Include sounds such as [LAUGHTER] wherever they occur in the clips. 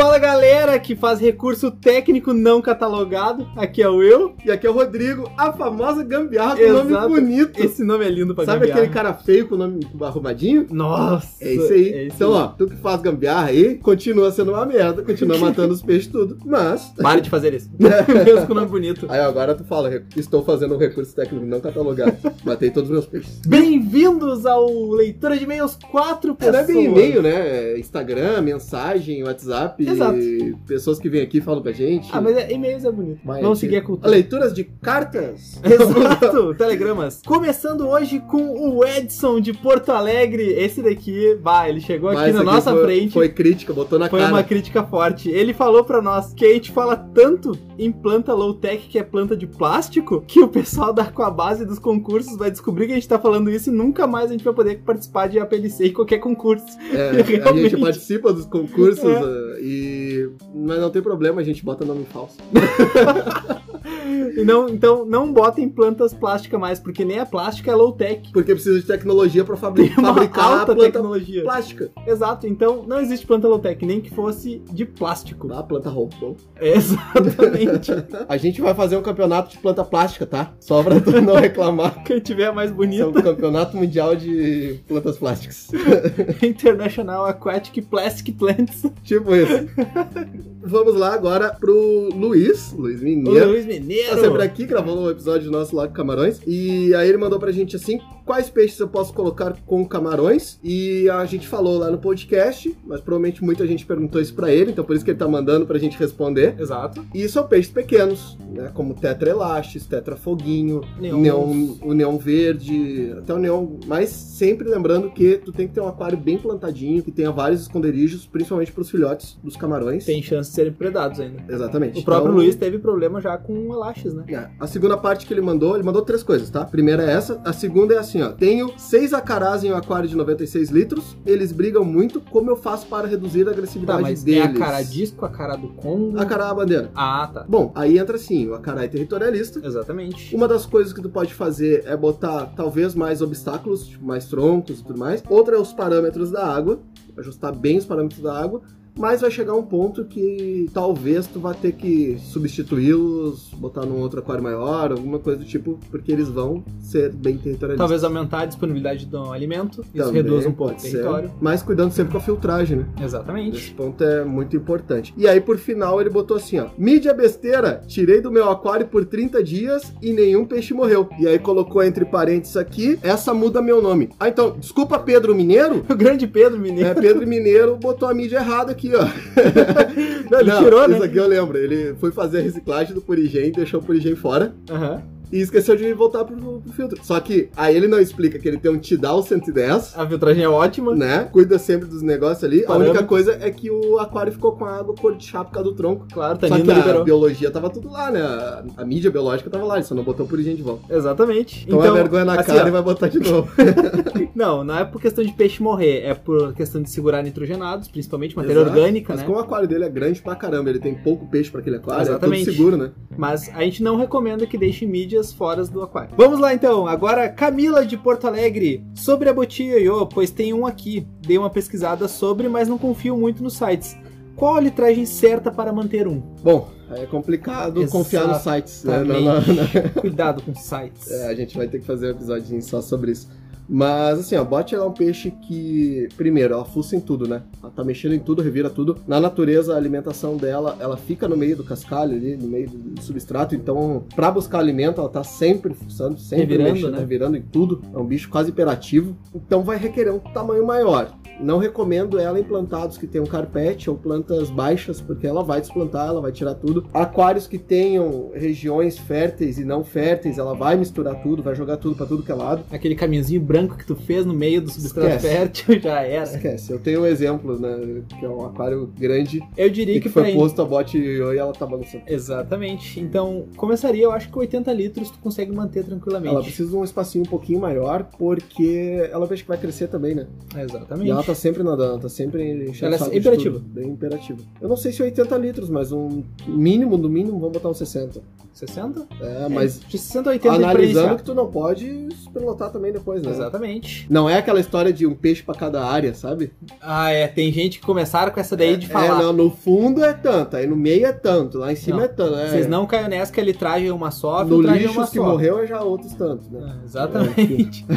Fala galera que faz recurso técnico não catalogado. Aqui é o eu. E aqui é o Rodrigo, a famosa gambiarra com nome Exato. bonito. Esse nome é lindo pra Sabe gambiarra. aquele cara feio com o nome arrumadinho? Nossa. É isso aí. é isso então, aí. ó, tu que faz gambiarra aí, continua sendo uma merda, continua [LAUGHS] matando os peixes tudo. Mas. Pare de fazer isso. [LAUGHS] Mesmo com nome bonito. Aí agora tu fala, estou fazendo um recurso técnico não catalogado. Matei todos os meus peixes. [LAUGHS] Bem-vindos ao Leitura de E-mails 4 É, não é pessoas. bem e-mail, né? Instagram, mensagem, WhatsApp. Exato. Pessoas que vêm aqui e falam com a gente. Ah, mas é- e-mails é bonito. Vai Vamos seguir a cultura. Leituras de cartas. [LAUGHS] Exato, telegramas. Começando hoje com o Edson de Porto Alegre. Esse daqui, bah, ele chegou aqui Mas na aqui nossa foi, frente. Foi crítica, botou na Foi cara. uma crítica forte. Ele falou pra nós que a gente fala tanto em planta low-tech, que é planta de plástico, que o pessoal da Aquabase dos concursos vai descobrir que a gente tá falando isso e nunca mais a gente vai poder participar de APLC em qualquer concurso. É, [LAUGHS] a gente participa dos concursos É. eh, Mas não tem problema, a gente bota nome falso. [LAUGHS] Não, então, não botem plantas plásticas mais, porque nem a plástica é low-tech. Porque precisa de tecnologia pra fabri [LAUGHS] fabricar alta tecnologia. plástica. Exato, então não existe planta low-tech, nem que fosse de plástico. A planta robô. [LAUGHS] Exatamente. A gente vai fazer um campeonato de planta plástica, tá? Só pra tu não [LAUGHS] reclamar. Quem tiver mais Isso é um campeonato mundial de plantas plásticas. International Aquatic Plastic Plants. tipo isso. Vamos lá agora pro Luiz, Luiz O Mineiro. Tá sempre aqui, gravando um episódio nosso lá com camarões. E aí ele mandou pra gente assim: quais peixes eu posso colocar com camarões? E a gente falou lá no podcast, mas provavelmente muita gente perguntou isso pra ele, então por isso que ele tá mandando pra gente responder. Exato. E são peixes pequenos, né? Como tetra elastis, tetra foguinho, Neon. o neon verde, até o neon. Mas sempre lembrando que tu tem que ter um aquário bem plantadinho, que tenha vários esconderijos, principalmente pros filhotes dos camarões. Tem chance de serem predados ainda. Exatamente. O próprio Então, Luiz teve problema já com elásticos, né? é, A segunda parte que ele mandou, ele mandou três coisas, tá? A primeira é essa. A segunda é assim, ó. Tenho seis acarás em um aquário de 96 litros. Eles brigam muito. Como eu faço para reduzir a Tá, agressividade mas deles? é a cara disco, a cara do Congo. Acará é a bandeira. Ah, tá. Bom, aí entra assim, o acará é territorialista. Exatamente. Uma das coisas que tu pode fazer é botar talvez mais obstáculos, tipo mais troncos e tudo mais. Outra é os parâmetros da água, ajustar bem os parâmetros da água. Mas vai chegar um ponto que talvez tu vai ter que substituí-los, botar num outro aquário maior, alguma coisa do tipo, porque eles vão ser bem territorialistas. Talvez aumentar a disponibilidade do alimento. Isso Também reduz um pouco o pode ser, território. Mas cuidando sempre com a filtragem, né? Esse Exatamente. ponto é muito importante. E aí, por final, ele botou assim, ó. Mídia besteira, tirei do meu aquário por 30 dias e nenhum peixe morreu. E aí colocou entre parênteses aqui, essa muda meu nome. Ah, então, desculpa Pedro Mineiro. [LAUGHS] O grande Pedro Mineiro. É, Pedro Mineiro botou a mídia errada aqui, ó. [LAUGHS] Não, ele tirou, né? Isso aqui eu lembro. Ele foi fazer a reciclagem do Purigem, deixou o Purigem fora Aham. E esqueceu de voltar pro, pro filtro. Só que aí ele não explica que ele tem um Tidal 110, A filtragem é ótima. né? Cuida sempre dos negócios ali. A Parâmetro. única coisa é que o aquário ficou com a água cor de chá por causa do tronco. Claro, Só Tanino que a liberou. biologia tava tudo lá, né? A, a mídia biológica tava lá, ele só não botou o Purigem de volta. Exatamente. Então, é vergonha na assim, cara ó, e vai botar de novo. [LAUGHS] Não, não é por questão de peixe morrer, é por questão de segurar nitrogenados, principalmente matéria Exato. orgânica, Mas né? como o aquário dele é grande pra caramba, ele tem pouco peixe pra aquele aquário, Exatamente. é tudo seguro, né? Mas a gente não recomenda que deixe mídias fora do aquário. Vamos lá então, agora Camila de Porto Alegre, sobre a botia ioiô, pois tem um aqui. Dei uma pesquisada sobre, mas não confio muito nos sites. Qual a litragem certa para manter um? Bom, é complicado confiar nos sites, né? Não, não, não. [LAUGHS] Cuidado com sites. É, a gente vai ter que fazer um episódio só sobre isso. Mas assim, bote ela é um peixe que, primeiro, ela fuça em tudo, né? Ela tá mexendo em tudo, revira tudo. Na natureza, a alimentação dela, ela fica no meio do cascalho ali, no meio do substrato. Então, pra buscar alimento, ela tá sempre fuçando, sempre Revirando, mexendo, né? revirando em tudo. É um bicho quase hiperativo. Então, vai requerer um tamanho maior. Não recomendo ela em plantados que tenham carpete ou plantas baixas, porque ela vai desplantar, ela vai tirar tudo. Aquários que tenham regiões férteis e não férteis, ela vai misturar tudo, vai jogar tudo pra tudo que é lado. Aquele caminhozinho branco que tu fez no meio do substrato Esquece. fértil [LAUGHS] já era. Esquece, eu tenho um exemplo, né? Que é um aquário grande Eu diria que, que foi posto a bote e ela tá balançando. Exatamente. Então, começaria, eu acho que 80 litros tu consegue manter tranquilamente. Ela precisa de um espacinho um pouquinho maior, porque ela vejo que vai crescer também, né? Exatamente. E ela tá sempre nadando, tá sempre enchendo Ela é imperativa. Bem imperativa. Eu não sei se 80 litros, mas um mínimo do mínimo, vamos botar uns 60. 60? É, mas De 60 a 80 pra analisando que tu não pode superlotar também depois, né? Exatamente. Exatamente. Não é aquela história de um peixe pra cada área, sabe? Ah, é. Tem gente que começaram com essa daí de É, falar. não, no fundo é tanto, aí no meio é tanto, lá em cima Não, é tanto. É, Vocês não caiam nessa que a litragem é uma só, No é lixo uma que só. morreu é já outros tantos, né? Ah, exatamente. [LAUGHS]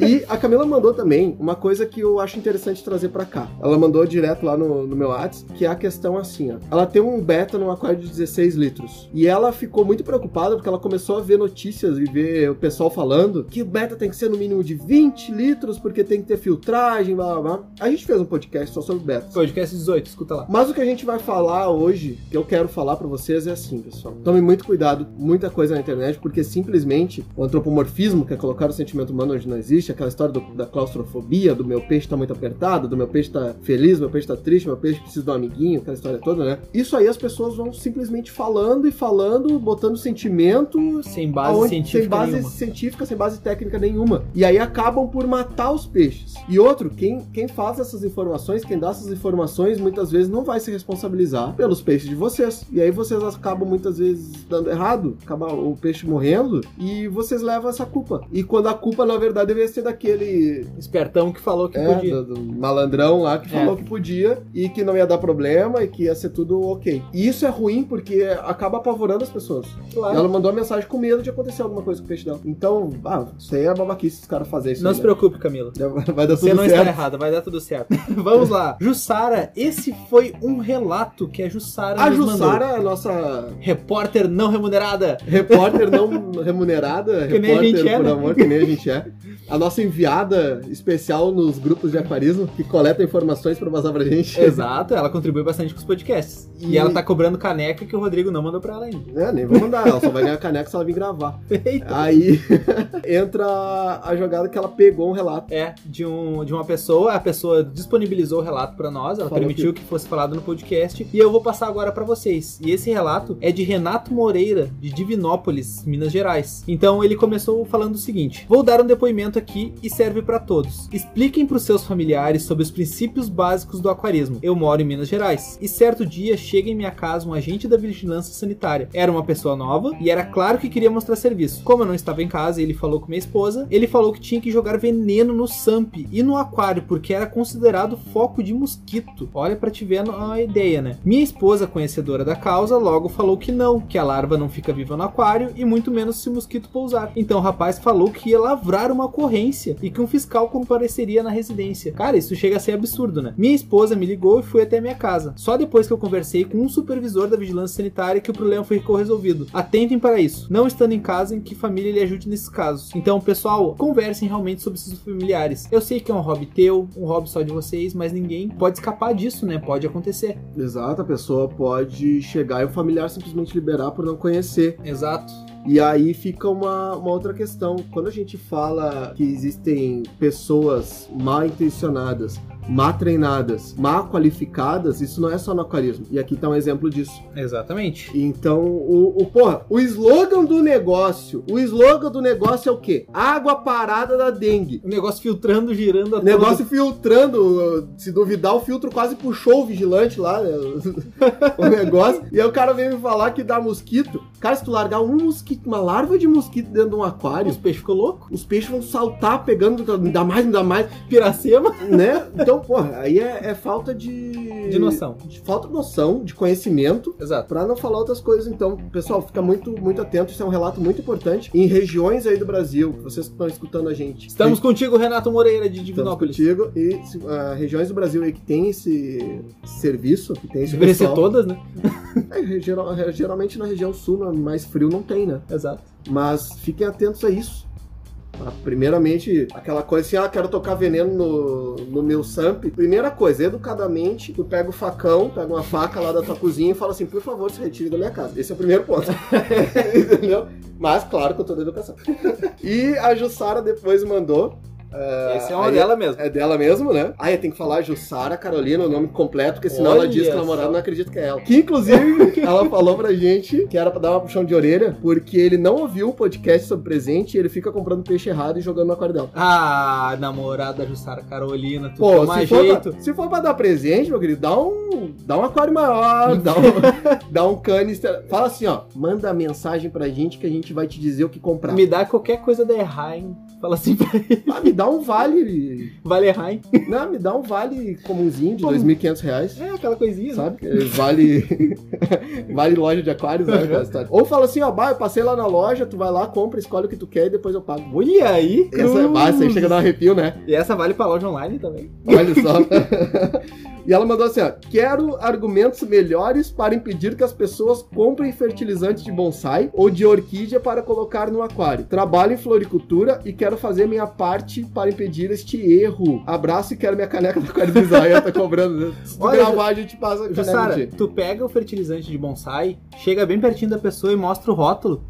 E a Camila mandou também uma coisa que eu acho interessante trazer pra cá. Ela mandou direto lá no, no meu WhatsApp, que é a questão assim, ó. Ela tem um beta num aquário de 16 litros. E ela ficou muito preocupada porque ela começou a ver notícias e ver o pessoal falando que o beta tem que ser no mínimo de 20 litros porque tem que ter filtragem, blá blá blá. A gente fez um podcast só sobre betas. Podcast 18, escuta lá. Mas o que a gente vai falar hoje, que eu quero falar pra vocês é assim, pessoal. Tome muito cuidado, muita coisa na internet, porque simplesmente o antropomorfismo, que é colocar o sentimento humano onde não existe, aquela história do- da claustrofobia, do meu peixe tá muito apertado, do meu peixe tá feliz, meu peixe tá triste, meu peixe precisa de um amiguinho, aquela história toda, né? Isso aí as pessoas vão simplesmente falando e falando, botando sentimento Sem base aonde- científica sem base nenhuma. científica, sem base técnica nenhuma. E aí acabam por matar os peixes. E outro, quem, quem faz essas informações, quem dá essas informações, muitas vezes não vai se responsabilizar pelos peixes de vocês. E aí vocês acabam muitas vezes dando errado, acaba o peixe morrendo e vocês levam essa culpa. E quando a culpa, na verdade, deveria ser daquele Espertão que falou que é, podia. do, do malandrão lá que É. falou que podia e que não ia dar problema e que ia ser tudo ok. E isso é ruim porque acaba apavorando as pessoas. Claro. ela mandou uma mensagem com medo de acontecer alguma coisa com o peixe dela. Então, ah, isso aí é babaquice os caras fazerem isso. Não se né? preocupe, Camila. Vai dar Você tudo não está certo. errada, vai dar tudo certo. [LAUGHS] Vamos lá. Jussara, esse foi um relato que a Jussara A nos mandou. Jussara, a nossa Repórter não remunerada. repórter não remunerada, [LAUGHS] Que nem a gente é, por né? amor, que nem a gente é. A nossa enviada especial nos grupos de aquarismo, que coleta informações pra passar pra gente. Exato, ela contribui bastante com os podcasts. E, E- ela tá cobrando caneca que o Rodrigo não mandou pra ela ainda. É, nem vou mandar, ela só vai ganhar caneca se ela vir gravar. [LAUGHS] Eita. Aí entra a jogada que ela pegou um relato. É, de, um, de uma pessoa, a pessoa disponibilizou o relato pra nós, ela Falou permitiu que... fosse falado no podcast, e eu vou passar agora pra vocês. E esse relato é de Renato Moreira, de Divinópolis, Minas Gerais. Então ele começou falando o seguinte: Vou dar um depoimento aqui e serve pra todos. Expliquem pros seus familiares sobre os princípios básicos do aquarismo. Eu moro em Minas Gerais. E certo dia chega em minha casa um agente da vigilância sanitária. Era uma pessoa nova e era claro que queria mostrar serviço. Como eu não estava em casa e ele falou com minha esposa, ele falou que tinha que jogar veneno no SAMP e no aquário porque era considerado foco de mosquito. Olha pra te ver a ideia, né? Minha esposa, conhecedora da causa, logo falou que não, que a larva não fica viva no aquário e muito menos se o mosquito pousar. Então o rapaz falou que ia lavrar uma ocorrência e que um fiscal compareceria na residência. Cara, isso chega a ser absurdo, né? Minha esposa me ligou e foi até minha casa. Só depois que eu conversei com um supervisor da vigilância sanitária que o problema ficou resolvido. Atentem para isso. Não estando em casa, em que família lhe ajude nesses casos. Então, pessoal, conversem realmente sobre seus familiares. Eu sei que é um hobby teu, um hobby só de vocês, mas ninguém pode escapar disso, né? Pode acontecer. Exato, a pessoa pode chegar e o familiar simplesmente liberar por não conhecer. Exato. E aí fica uma, uma outra questão. Quando a gente fala que existem pessoas mal intencionadas, má treinadas, má qualificadas, isso não é só no aquarismo. E aqui tá um exemplo disso. Exatamente. Então, o, o porra, o slogan do negócio, o slogan do negócio é o quê? Água parada da dengue. O negócio filtrando, girando a negócio filtrando, se duvidar, o filtro quase puxou o vigilante lá, né? [LAUGHS] o negócio. E aí o cara veio me falar que dá mosquito. Cara, se tu largar um mosquito, uma larva de mosquito dentro de um aquário, Os peixes ficou louco. os peixes vão saltar pegando, ainda mais, ainda mais, Piracema. né? Então, porra, aí é, é falta de. De noção. de falta de noção, de conhecimento. Exato. Pra não falar outras coisas, então, pessoal, fica muito, muito atento. Isso é um relato muito importante. Em regiões aí do Brasil, vocês que estão escutando a gente. Estamos contigo, Renato Moreira, de Estamos Divinópolis. contigo. E se- ah, regiões do Brasil aí que tem esse serviço, que tem esse Deveria ser pessoal, todas, né? [LAUGHS] é, geral- geralmente na região sul, mais frio, não tem, né? Exato. Mas fiquem atentos a isso. Tá? Primeiramente, aquela coisa assim, ah, quero tocar veneno no, no meu SAMP. Primeira coisa, educadamente, tu pega o facão, pega uma faca lá da tua cozinha e fala assim, por favor, se retire da minha casa. Esse é o primeiro ponto. [LAUGHS] [LAUGHS] Entendeu? Mas, claro, com toda a educação. [LAUGHS] e a Jussara depois mandou. Ah, Esse é uma aí- dela mesmo. É dela mesmo, né? Ah, eu tenho que falar Jussara Carolina, o nome completo, porque senão ela Olha diz que o namorado não acredita que é ela. Que inclusive [LAUGHS] ela falou pra gente que era pra dar uma puxão de orelha, porque ele não ouviu o podcast sobre presente e ele fica comprando peixe errado e jogando no aquário dela. Ah, namorada Jussara Carolina, tu Pô, se for, jeito. pra, se for pra dar presente, meu querido, dá um, dá um aquário maior, dá um, [LAUGHS] dá um canister. Fala assim, ó, manda mensagem pra gente que a gente vai te dizer o que comprar. Me dá qualquer coisa da Erraim. Fala assim pra ele. Ah, me dá um vale. Vale Rain. Não, me dá um vale comunzinho de Como? 2.500 reais. É, aquela coisinha, né? Sabe? É, Vale. [LAUGHS] vale loja de aquários, aquela história? Ou fala assim, ó, bah, eu passei lá na loja, tu vai lá, compra, escolhe o que tu quer e depois eu pago. Olha aí. Essa é base, aí chega a dar um arrepio, né? E essa vale pra loja online também. Olha só. [LAUGHS] e ela mandou assim, ó. Quero argumentos melhores para impedir que as pessoas comprem fertilizante de bonsai ou de orquídea para colocar no aquário. Trabalho em floricultura e quero fazer minha parte para impedir este erro. Abraço e quero minha caneca da Aquário Design. tá cobrando. [LAUGHS] Se tu Olha, gravar, a gente passa a Jussara, tu pega o fertilizante de bonsai, chega bem pertinho da pessoa e mostra o rótulo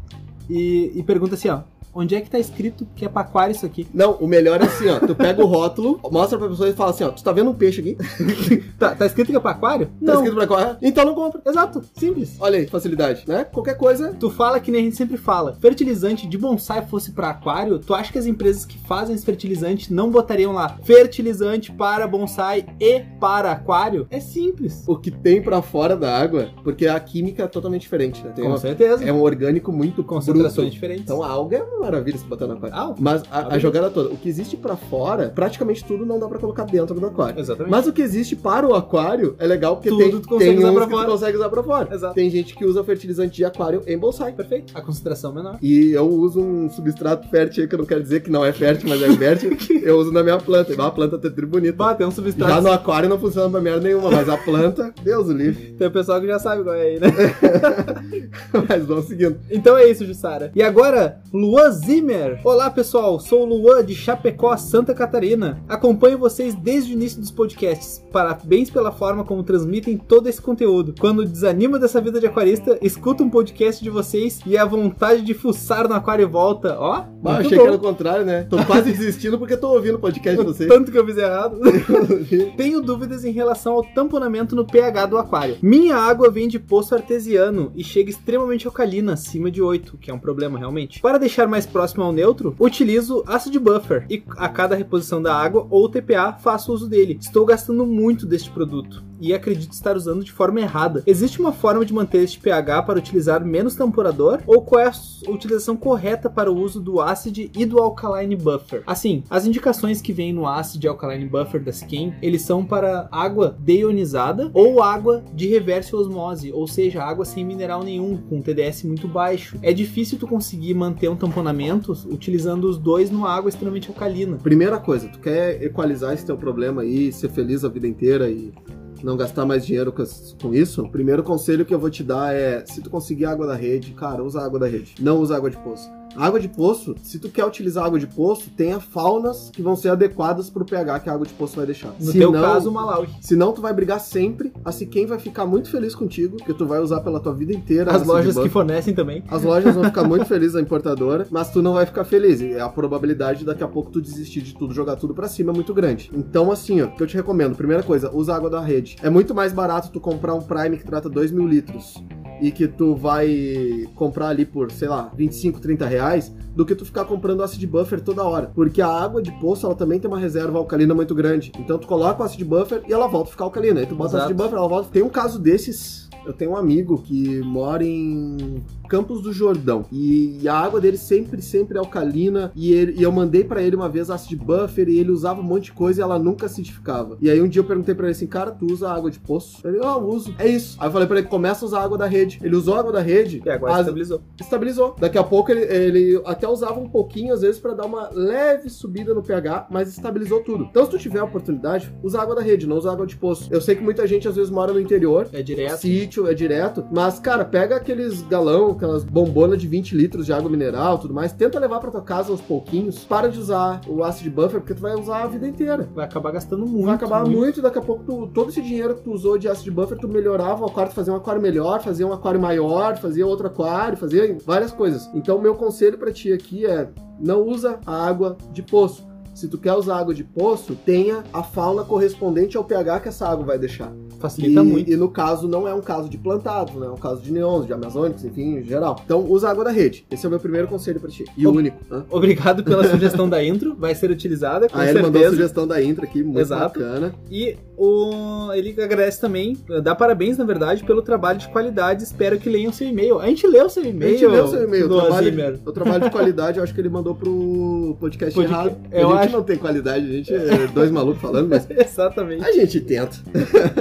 e, e pergunta assim, ó. Onde é que tá escrito que é pra aquário isso aqui? Não, o melhor é assim, ó. Tu pega o rótulo, mostra pra pessoa e fala assim, ó. Tu tá vendo um peixe aqui? [LAUGHS] Tá, tá escrito que é pra aquário? Tá escrito pra qual? Então não compra. Exato, simples. Olha aí, facilidade, né? Qualquer coisa, Tu fala que nem a gente sempre fala, fertilizante de bonsai fosse pra aquário, tu acha que as empresas que fazem esse fertilizante não botariam lá fertilizante para bonsai e para aquário? É simples. o que tem pra fora da água, porque a química é totalmente diferente, né? Tem Com uma- certeza. é um orgânico muito Concentrações bruto. diferentes. Então a alga é uma maravilha se botar no aquário. Ah, Mas a, a jogada toda, o que existe pra fora, praticamente tudo não dá pra colocar dentro do aquário. exatamente. Mas o que existe para o aquário é legal porque Tudo tem, tu consegue tem usar pra que fora. consegue usar pra fora. Exato. Tem gente que usa fertilizante de aquário em bonsai. Perfeito. A concentração menor. E eu uso um substrato fértil aí, que eu não quero dizer que não é fértil, mas é fértil. [LAUGHS] eu uso na minha planta. E a planta tá tri bonita. Bah, tem um Já substrato. no aquário não funciona pra merda nenhuma, mas a planta, Deus o livre. Tem o pessoal que já sabe qual é aí, né? [LAUGHS] mas vamos seguindo. Então é isso, Jussara. E agora, Luan Zimmer. Olá, pessoal. Sou o Luan de Chapecó, Santa Catarina. Acompanho vocês desde o início dos podcasts. Parabéns pela forma como transmitem todo esse conteúdo. Quando desanima dessa vida de aquarista, escuta um podcast de vocês e a vontade de fuçar no aquário volta. Ó, Ah, muito achei bom. que era o contrário, né? Tô quase desistindo porque tô ouvindo o podcast de vocês. Tanto que eu fiz errado. [LAUGHS] Tenho dúvidas em relação ao tamponamento no pH do aquário. Minha água vem de poço artesiano e chega extremamente alcalina, acima de 8, que é um problema realmente. Para deixar mais próximo ao neutro, utilizo acid buffer e a cada reposição da água ou TPA faço uso dele. Estou gastando muito deste produto e acredito estar usando de forma errada. Existe uma forma de manter este pH para utilizar menos tamporador ou qual é a utilização correta para o uso do acid e do alkaline buffer? Assim, as indicações que vêm no acid e alkaline buffer da Skin, eles são para água deionizada ou água de reverse osmose, ou seja, água sem mineral nenhum, com TDS muito baixo. É difícil tu conseguir manter um tamponamento utilizando os dois numa água extremamente alcalina. Primeira coisa, tu quer equalizar esse teu problema aí, ser feliz a vida inteira e não gastar mais dinheiro com isso, o primeiro conselho que eu vou te dar é, se tu conseguir água da rede, cara, usa água da rede, não usa água de poço. Água de poço, se tu quer utilizar água de poço, tenha faunas que vão ser adequadas pro pH que a água de poço vai deixar. No Se teu não- caso, Malawi. Senão tu vai brigar sempre, assim quem vai ficar muito feliz contigo, que tu vai usar pela tua vida inteira. As lojas que fornecem também. As lojas vão ficar muito felizes, a importadora, mas tu não vai ficar feliz. E a probabilidade de daqui a pouco tu desistir de tudo, jogar tudo pra cima é muito grande. Então, assim, ó, o que eu te recomendo, primeira coisa, usa água da rede. É muito mais barato tu comprar um Prime que trata 2 mil litros e que tu vai comprar ali por, sei lá, 25, 30 reais, do que tu ficar comprando acid buffer toda hora. Porque a água de poço, ela também tem uma reserva alcalina muito grande. Então tu coloca o acid buffer e ela volta a ficar alcalina. Aí tu bota o acid Exato. buffer, ela volta. Tem um caso desses. Eu tenho um amigo que mora em Campos do Jordão. E a água dele sempre, sempre é alcalina. E, ele- e eu mandei pra ele uma vez acid buffer e ele usava um monte de coisa e ela nunca acidificava. E aí um dia eu perguntei pra ele assim, cara, tu usa água de poço? Ele, ah, eu uso. É isso. Aí eu falei pra ele, começa a usar água da rede. Ele usou a água da rede. E agora as- estabilizou. estabilizou. Daqui a pouco ele, ele até usava um pouquinho, às vezes, pra dar uma leve subida no pH, mas estabilizou tudo. Então, se tu tiver a oportunidade, usa água da rede, não usa água de poço. Eu sei que muita gente às vezes mora no interior. É direto. Sítio, é direto. Mas, cara, pega aqueles galão, aquelas bombonas de 20 litros de água mineral tudo mais. Tenta levar pra tua casa aos pouquinhos. Para de usar o acid buffer, porque tu vai usar a vida inteira. Vai acabar gastando muito. vai acabar muito, daqui a pouco tu- todo esse dinheiro que tu usou de acid buffer, tu melhorava o aquário, fazia um aquário melhor, fazia um aquário maior, fazia outro aquário, fazia várias coisas. Então, meu conselho pra ti aqui é: não usa a água de poço. Se tu quer usar água de poço, tenha a fauna correspondente ao pH que essa água vai deixar. Facilita e, muito. E no caso, não é um caso de plantados, né? É um caso de neons, de amazônicos, enfim, em geral. Então, usa água da rede. Esse é o meu primeiro conselho pra ti. E o único. Hã? Obrigado pela [LAUGHS] sugestão da intro, vai ser utilizada, com Ah, ele mandou a certeza. sugestão da intro aqui, muito Exato. bacana. E o... ele agradece também, dá parabéns, na verdade, pelo trabalho de qualidade. Espero que leiam seu e-mail. A gente leu seu A e-mail. gente leu seu e-mail. O trabalho, o trabalho de [LAUGHS] qualidade, eu acho que ele mandou pro podcast Podca- errado. eu a gente não tem qualidade, a gente é dois malucos falando, mas [LAUGHS] Exatamente. A gente tenta.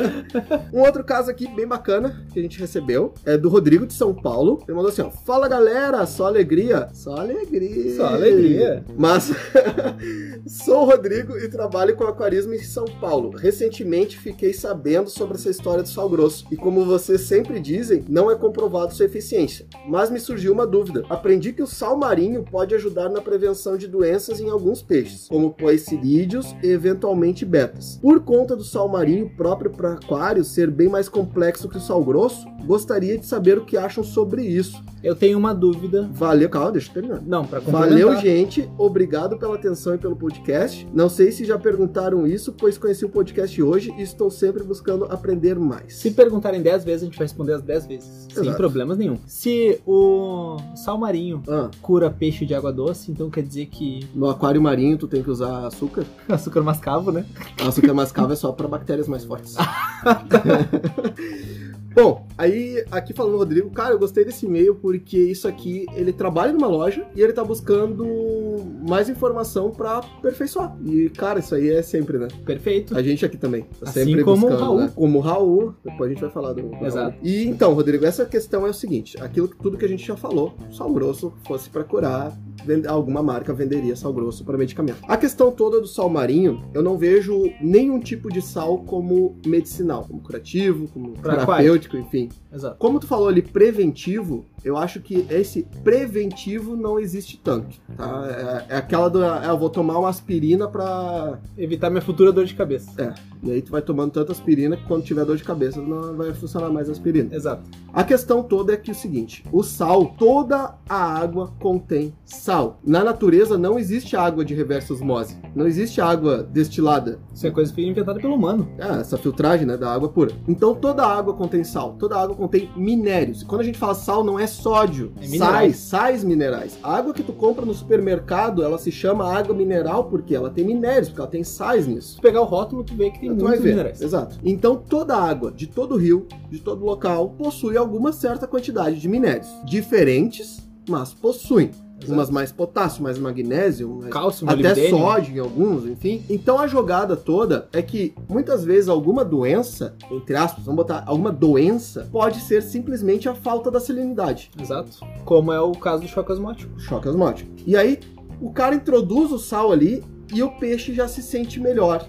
[LAUGHS] um outro caso aqui bem bacana que a gente recebeu é do Rodrigo de São Paulo. Ele mandou assim: ó, Fala galera, só alegria. Só alegria. Só alegria. Mas [LAUGHS] sou o Rodrigo e trabalho com aquarismo em São Paulo. Recentemente fiquei sabendo sobre essa história do sal grosso. E como vocês sempre dizem, não é comprovado sua eficiência. Mas me surgiu uma dúvida. Aprendi que o sal marinho pode ajudar na prevenção de doenças em alguns peixes, como poecilídeos e eventualmente betas. Por conta do sal marinho próprio para aquário ser bem mais complexo que o sal grosso, gostaria de saber o que acham sobre isso. Eu tenho uma dúvida. Valeu, calma, deixa eu terminar. Não, pra Valeu, gente. Obrigado pela atenção e pelo podcast. Não sei se já perguntaram isso, pois conheci o podcast hoje e estou sempre buscando aprender mais. Se perguntarem 10 vezes, a gente vai responder as 10 vezes. Sem Exato. problemas nenhum. Se o sal marinho Ah, cura peixe de água doce, então quer dizer que no aquário marinho tu tem que usar açúcar. [LAUGHS] açúcar mascavo, né? Açúcar mascavo é só para bactérias mais fortes. [LAUGHS] Bom, aí aqui falando o Rodrigo, cara, eu gostei desse e-mail porque isso aqui, ele trabalha numa loja e ele tá buscando mais informação pra aperfeiçoar. E, cara, isso aí é sempre, né? Perfeito. A gente aqui também. Tá Assim sempre como o buscando, Raul. né? Como o Raul. Depois a gente vai falar do, do Exato. Raul. E então, Rodrigo, essa questão é o seguinte: aquilo tudo que a gente já falou, sal grosso fosse pra curar, alguma marca venderia sal grosso para medicamento. A questão toda do sal marinho, eu não vejo nenhum tipo de sal como medicinal, como curativo, como Pra terapêutico, enfim. Exato. Como tu falou ali, preventivo, eu acho que esse preventivo não existe tanto, tá? É, é aquela do, é, eu vou tomar uma aspirina pra Evitar minha futura dor de cabeça. é, e aí tu vai tomando tanta aspirina que quando tiver dor de cabeça não vai funcionar mais a aspirina. Exato. A questão toda é que é o seguinte, o sal, toda a água contém sal. Na natureza não existe água de reversa osmose, não existe água destilada. Isso é coisa inventada pelo humano. Ah, essa filtragem, né, da água pura. Então toda água contém sal, toda água contém minérios. E quando a gente fala sal, não é sódio, É sais, sais minerais. A água que tu compra no supermercado, ela se chama água mineral porque ela tem minérios, porque ela tem sais nisso. Se pegar o rótulo, tu vê que tem Tu vai muitos minerais. Exato. Então toda água de todo rio, de todo local, possui alguma certa quantidade de minérios. Diferentes, mas possuem. Exato. Umas mais potássio, mais magnésio, mais Cálcio, até sódio em alguns, enfim. Então a jogada toda é que muitas vezes alguma doença, entre aspas, vamos botar, alguma doença pode ser simplesmente a falta da salinidade. Exato. Como é o caso do choque osmótico. Choque osmótico. E aí o cara introduz o sal ali e o peixe já se sente melhor.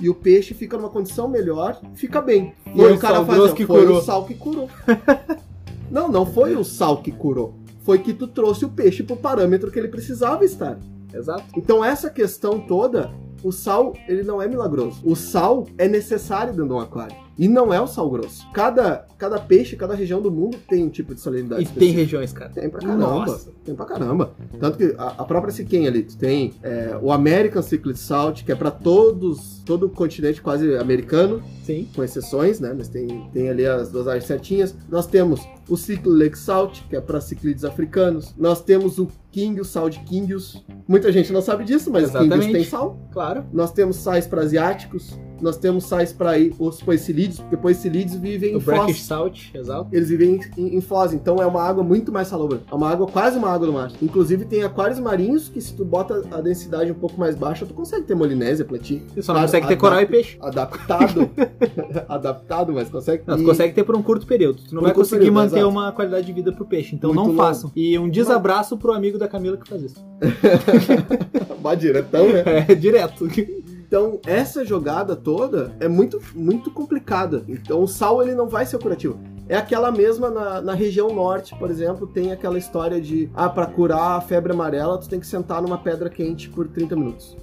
E o peixe fica numa condição melhor, fica bem. E Foi aí o sal faz, grosso "Não, que foi curou." o sal que curou. [LAUGHS] não, não foi o sal que curou. Foi que tu trouxe o peixe pro parâmetro que ele precisava estar. Exato. Então essa questão toda, o sal, ele não é milagroso. O sal é necessário dentro de um aquário. E não é o sal grosso. Cada, cada peixe, cada região do mundo tem um tipo de salinidade E tem específica. regiões, cara. Tem pra caramba. Nossa. Tem pra caramba. Tanto que a, a própria Siquem ali, tem é, o American Ciclid Salt, que é pra todos, todo o continente quase americano, Sim. com exceções, né? Mas tem, tem ali as dosagens certinhas. Nós temos o Ciclid Lake Salt, que é para ciclides africanos. Nós temos o King, o sal de Kingios. Muita gente não sabe disso, mas Kingios Exatamente. tem sal. Claro. Nós temos sais para asiáticos. Nós temos sais para os poecilídeos, porque poecilídeos vivem O em brackish salt, exato. Eles vivem em, em foz, então é uma água muito mais salobra. É uma água quase uma água do mar. Inclusive tem aquários marinhos que se tu bota a densidade um pouco mais baixa, tu consegue ter molinésia ti. Você só não Claro, consegue ter coral e peixe. Adaptado. [LAUGHS] adaptado, mas consegue. Não, tu E- consegue ter por um curto período. Tu não Por vai conseguir período, manter exato. uma qualidade de vida pro peixe. Então Muito não façam. E um desabraço pro amigo da Camila que faz isso. [LAUGHS] Bah, diretão, né? [LAUGHS] É, direto. Então, essa jogada toda é muito, muito complicada. Então, o sal ele não vai ser curativo. É aquela mesma na, na região norte, por exemplo, tem aquela história de ah, para curar a febre amarela, tu tem que sentar numa pedra quente por 30 minutos.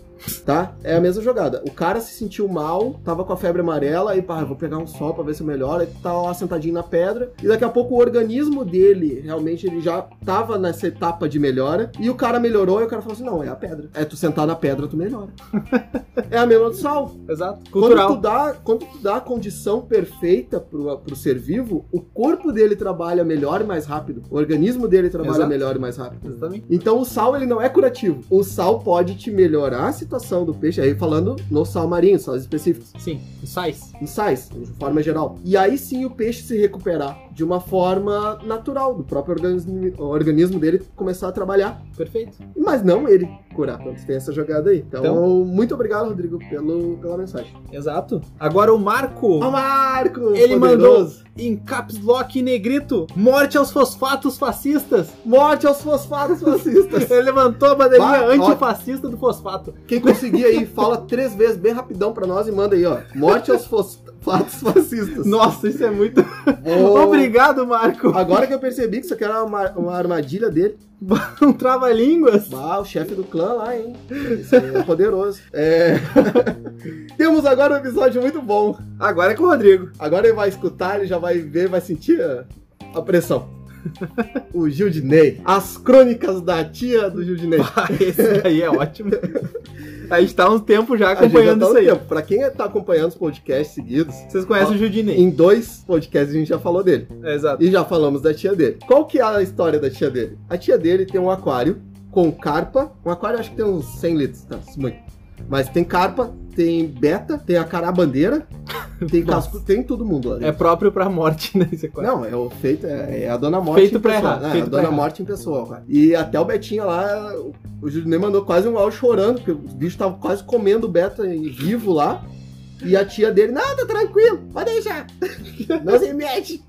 Tá? É a mesma jogada. O cara se sentiu mal, tava com a febre amarela, aí, pá, vou pegar um sol pra ver se melhora, ele tá lá sentadinho na pedra, e daqui a pouco o organismo dele, realmente, ele já tava nessa etapa de melhora, e o cara melhorou, e o cara falou assim, não, é a pedra. É tu sentar na pedra, tu melhora. [LAUGHS] é a mesma do sal. Exato. Quando Cultural. tu, dá, quando tu dá a condição perfeita pro, pro ser vivo, o corpo dele trabalha melhor e mais rápido. O organismo dele trabalha Exato. melhor e mais rápido. Exatamente. Então o sal ele não é curativo. O sal pode te melhorar a situação do peixe, aí falando no sal marinho, sais específicos, Sim, sais. em sais, de forma geral. E aí sim o peixe se recuperar de uma forma natural, do próprio organismo, o organismo dele começar a trabalhar. Perfeito. Mas não ele curar. Então tem essa jogada aí. Então, Então- muito obrigado, Rodrigo, pelo, pela mensagem. Exato. Agora o Marco. Ó, Marco! Ele poderoso. mandou em caps lock negrito: Morte aos fosfatos fascistas. Morte aos fosfatos [LAUGHS] fascistas. Ele levantou a bandeirinha antifascista do fosfato. Quem conseguir aí, fala três vezes bem rapidão pra nós e manda aí, ó. Morte aos fosfatos fascistas. Nossa, isso é muito. Ô, Obrigado, Marco. Agora que eu percebi que isso aqui era uma, uma armadilha dele. [LAUGHS] Um trava-línguas. Ah, o chefe do clã lá, hein? Esse aí é [LAUGHS] poderoso. É... [LAUGHS] Temos agora um episódio muito bom. Agora é com o Rodrigo. Agora ele vai escutar, ele já vai ver, vai sentir a, a pressão. [LAUGHS] O Gildinei. As crônicas da tia do Gildinei. [LAUGHS] Ah, Esse aí é ótimo. A gente tá há um tempo já A gente já acompanhando tá isso aí. tempo. Pra quem tá acompanhando os podcasts seguidos, Vocês conhecem Ó, o Judinei? em dois podcasts a gente já falou dele. É, exato. E já falamos da tia dele. Qual que é a história da tia dele? A tia dele tem um aquário com carpa. Um aquário acho que tem uns 100 litros, tá? Muito. Mas tem carpa, tem beta, tem a carabandeira, tem Nossa. casco, tem todo mundo lá. É próprio pra morte, né? Não, é o feito, é, é a Dona Morte Feito em pra pessoa. errar, né? feito a Dona errar. Morte em pessoa, cara. E até o Betinho lá, o Judinei mandou quase um áudio chorando, porque os bichos estavam quase comendo o Beta vivo lá. E a tia dele, não, tá tranquilo, pode deixar. [LAUGHS] Não se mete.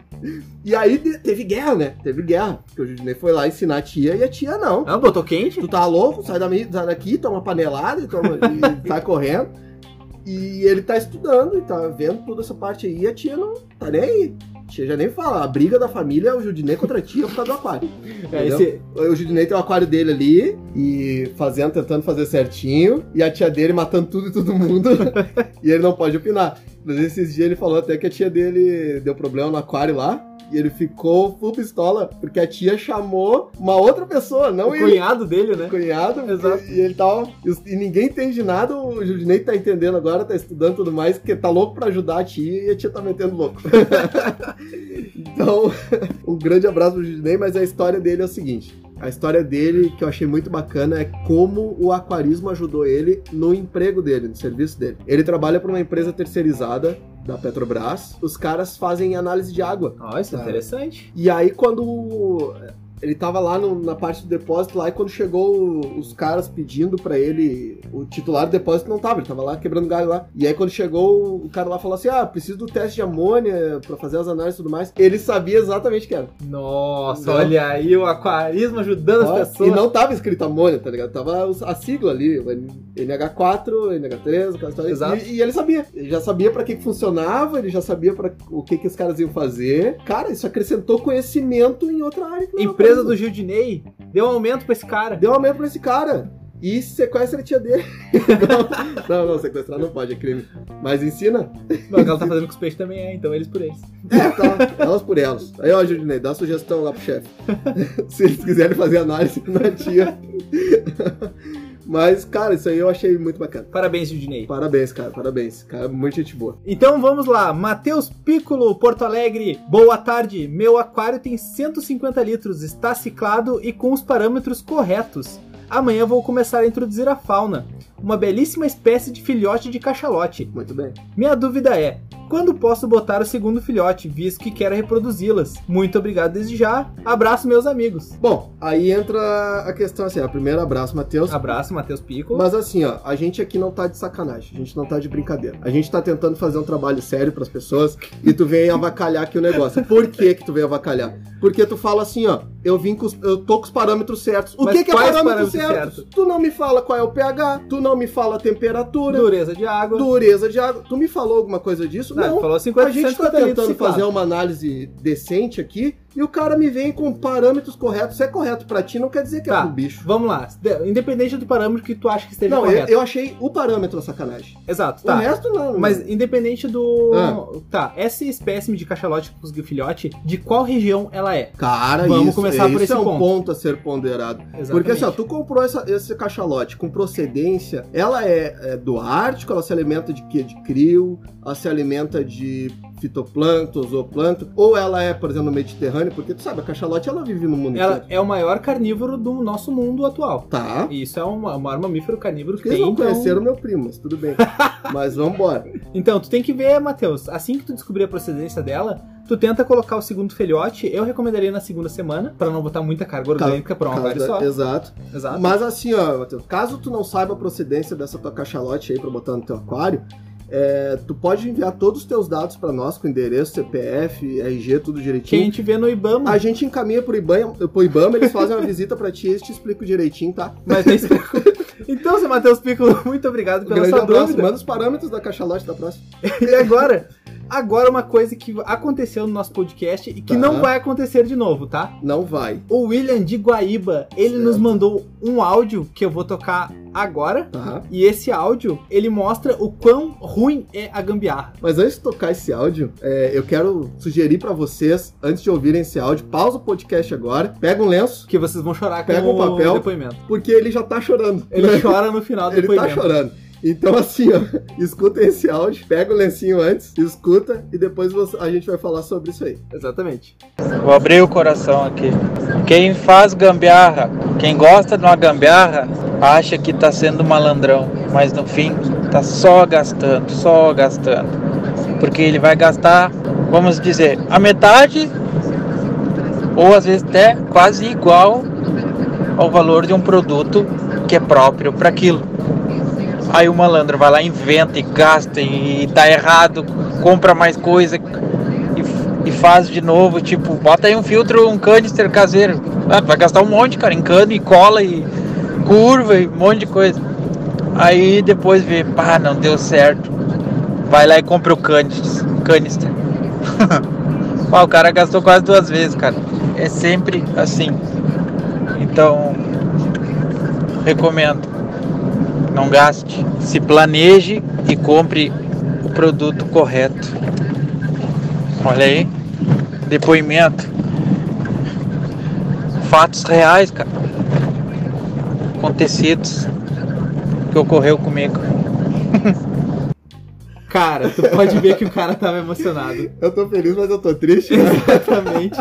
E aí teve guerra, né? Teve guerra. Porque o Judinei foi lá ensinar a tia e a tia não. Ah, botou quente? Tu tá louco? Sai, da, sai daqui, toma panelada e, toma, e [LAUGHS] sai correndo. E ele tá estudando e tá vendo toda essa parte aí e a tia não tá nem aí. A tia já nem fala. A briga da família é o Judinei contra a tia por causa do aquário. [LAUGHS] É, esse... O Judinei tem o aquário dele ali e fazendo, tentando fazer certinho. E a tia dele matando tudo e todo mundo. [LAUGHS] e ele não pode opinar. Mas esses dias ele falou até que a tia dele deu problema no aquário lá. E ele ficou full pistola, porque a tia chamou uma outra pessoa, não o ele cunhado dele, né? cunhado, Exato. e ele tava. E, e ninguém entende nada, o Judinei tá entendendo agora, tá estudando e tudo mais, porque tá louco pra ajudar a tia e a tia tá metendo louco. [LAUGHS] então, [LAUGHS] um grande abraço pro Judinei, mas a história dele é o seguinte. A história dele, que eu achei muito bacana, é como o aquarismo ajudou ele no emprego dele, no serviço dele. Ele trabalha para uma empresa terceirizada da Petrobras. Os caras fazem análise de água. Ó, isso é Tá. interessante. E aí, quando ele tava lá no- na parte do depósito lá, e quando chegou o- os caras pedindo pra ele, o titular do depósito não tava, ele tava lá quebrando galho lá. E aí, quando chegou, o cara lá falou assim: Ah, preciso do teste de amônia pra fazer as análises e tudo mais. Ele sabia exatamente o que era. Nossa, olha aí o aquarismo ajudando Ó, as pessoas. E não tava escrito amônia, tá ligado? Tava a sigla ali, o NH4, NH3, aquela história. Exato. E, e ele sabia. Ele já sabia pra que que funcionava, ele já sabia para o que que os caras iam fazer. Cara, isso acrescentou conhecimento em outra área. que não Empresa do Gildinei deu um aumento pra esse cara. Deu aumento pra esse cara. E sequestra a tia dele. [LAUGHS] não, não, sequestrar não pode, é crime. Mas ensina. Não, o que ela tá fazendo com os peixes também é, então eles por eles. É, tá. Elas por elas. Aí, ó, Judinei, dá sugestão lá pro chefe. [LAUGHS] Se eles quiserem fazer análise na tia. Mas, cara, isso aí eu achei muito bacana. Parabéns, Gildinei. Parabéns, cara, parabéns. Cara, muito gente boa. Então vamos lá, Matheus Piccolo, Porto Alegre. Boa tarde. Meu aquário tem 150 litros, está ciclado e com os parâmetros corretos. Amanhã vou começar a introduzir a fauna, uma belíssima espécie de filhote de cachalote. Muito bem. Minha dúvida é: quando posso botar o segundo filhote, visto que quero reproduzi-las? Muito obrigado desde já. Abraço, meus amigos. Bom, aí entra a questão assim, ó, primeiro abraço, Matheus. Abraço, Matheus Piccolo. Mas assim, ó, a gente aqui não tá de sacanagem, a gente não tá de brincadeira. A gente tá tentando fazer um trabalho sério pras pessoas e tu vem avacalhar aqui o negócio. Por que que tu vem avacalhar? Porque tu fala assim, ó, eu vim com os, eu tô com os parâmetros certos. O Mas que que é parâmetro certo? certos? Tu não me fala qual é o pH, tu não me fala a temperatura, Dureza de água. dureza de água. Tu me falou alguma coisa disso? Não, Não. falou 50, a gente tá 150 litros tentando fazer uma análise decente aqui E o cara me vem com parâmetros corretos. Se é correto pra ti, não quer dizer que é Tá, pro bicho. vamos lá. De- Independente do parâmetro que tu acha que esteja Não, eu, correto. eu achei o parâmetro a sacanagem. Exato, O tá. resto não. Mas independente do. Ah. Tá, essa espécime de cachalote que conseguiu filhote, de qual região ela é? Cara, Vamos isso, começar por isso esse é um ponto. ponto. a ser ponderado. Exatamente. Porque assim, ó, tu comprou essa- esse cachalote com procedência, ela é, é do Ártico, ela se alimenta de quê? De crio, ela se alimenta de fitoplâncton, zooplâncton, ou ela é, por exemplo, no Mediterrâneo, porque tu sabe, a cachalote ela vive no mundo Ela inteiro. é o maior carnívoro do nosso mundo atual. Tá. E isso é um- o maior mamífero carnívoro que Eles tem. não Então... conheceram meu primo, mas tudo bem. [LAUGHS] mas vambora. então, tu tem que ver, Matheus. Assim que tu descobrir a procedência dela, tu tenta colocar o segundo filhote. Eu recomendaria na segunda semana, pra não botar muita carga orgânica pra um aquário Cada- só. Exato. Exato. Mas assim, ó, Matheus, caso tu não saiba a procedência dessa tua cachalote aí pra botar no teu aquário, é, tu pode enviar todos os teus dados pra nós, com endereço, CPF, RG, tudo Que a direitinho. gente vê no Ibama. A gente encaminha pro Ibama, pro Ibama, eles fazem uma visita pra ti e eles te explicam direitinho, tá? Mas. [LAUGHS] Então, seu Matheus Piccolo, muito obrigado pela Grande sua abraço, dúvida. manda os parâmetros da cachalote da próxima. E agora, agora uma coisa que aconteceu no nosso podcast e que Tá. não vai acontecer de novo, tá? Não vai, O William de Guaíba, ele Certo. nos mandou um áudio que eu vou tocar agora. tá? E esse áudio, ele mostra o quão ruim é a gambiarra. Mas antes de tocar esse áudio, é, eu quero sugerir pra vocês, antes de ouvirem esse áudio, pausa o podcast agora, pega um lenço, Que vocês vão chorar com Pega um o papel. depoimento. porque ele já tá chorando. Ele [LAUGHS] chora no final do Ele tá depoimento. chorando. Então, assim, ó, [LAUGHS] escutem esse áudio, pega o lencinho antes, escuta e depois você- a gente vai falar sobre isso aí. Exatamente. Vou abrir o coração aqui. Quem faz gambiarra, quem gosta de uma gambiarra, acha que tá sendo malandrão, mas no fim tá só gastando, só gastando. Porque ele vai gastar, vamos dizer, a metade ou às vezes até quase igual ao valor de um produto que é próprio para aquilo. Aí o malandro vai lá, inventa e gasta e tá errado, compra mais coisa e, e faz de novo, tipo, bota aí um filtro, um canister caseiro. Ah, vai gastar um monte, cara, em cano e cola e curva e um monte de coisa. Aí depois vê, pá, não deu certo. Vai lá e compra o canister. [LAUGHS] o cara gastou quase duas vezes, cara. É sempre assim. Então, recomendo. Não gaste. Se planeje e compre o produto correto. Olha aí. Depoimento. Fatos reais, cara. Acontecidos. Que ocorreu comigo. [LAUGHS] Cara, tu pode ver que o cara tava emocionado. Eu tô feliz, mas eu tô triste. né? [LAUGHS] Exatamente.